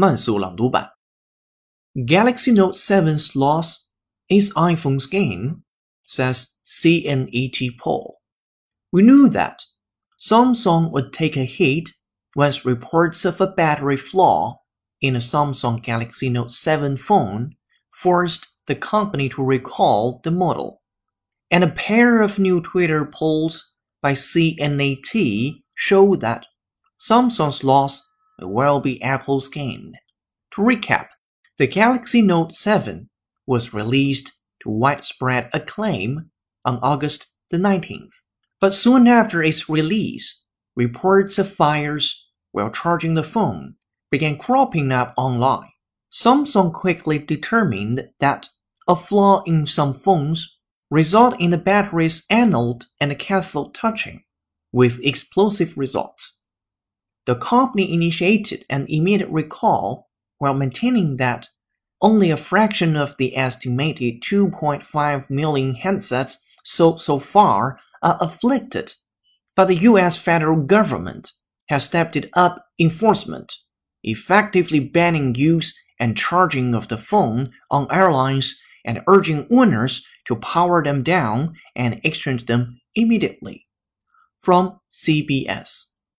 慢速朗读版。Galaxy Note 7's loss is iPhone's gain, says CNET poll. We knew that Samsung would take a hit once reports of a battery flaw in a Samsung Galaxy Note 7 phone forced the company to recall the model. And a pair of new Twitter polls by CNET show that Samsung's loss well be Apple's gain. To recap, the Galaxy Note 7 was released to widespread acclaim on August the 19th. But soon after its release, reports of fires while charging the phone began cropping up online. Samsung quickly determined that a flaw in some phones result in the battery's anode and cathode touching, with explosive results. The company initiated an immediate recall while maintaining that only a fraction of the estimated 2.5 million handsets sold so far are afflicted. But the US federal government has stepped it up enforcement, effectively banning use and charging of the phone on airlines and urging owners to power them down and exchange them immediately. From CBS.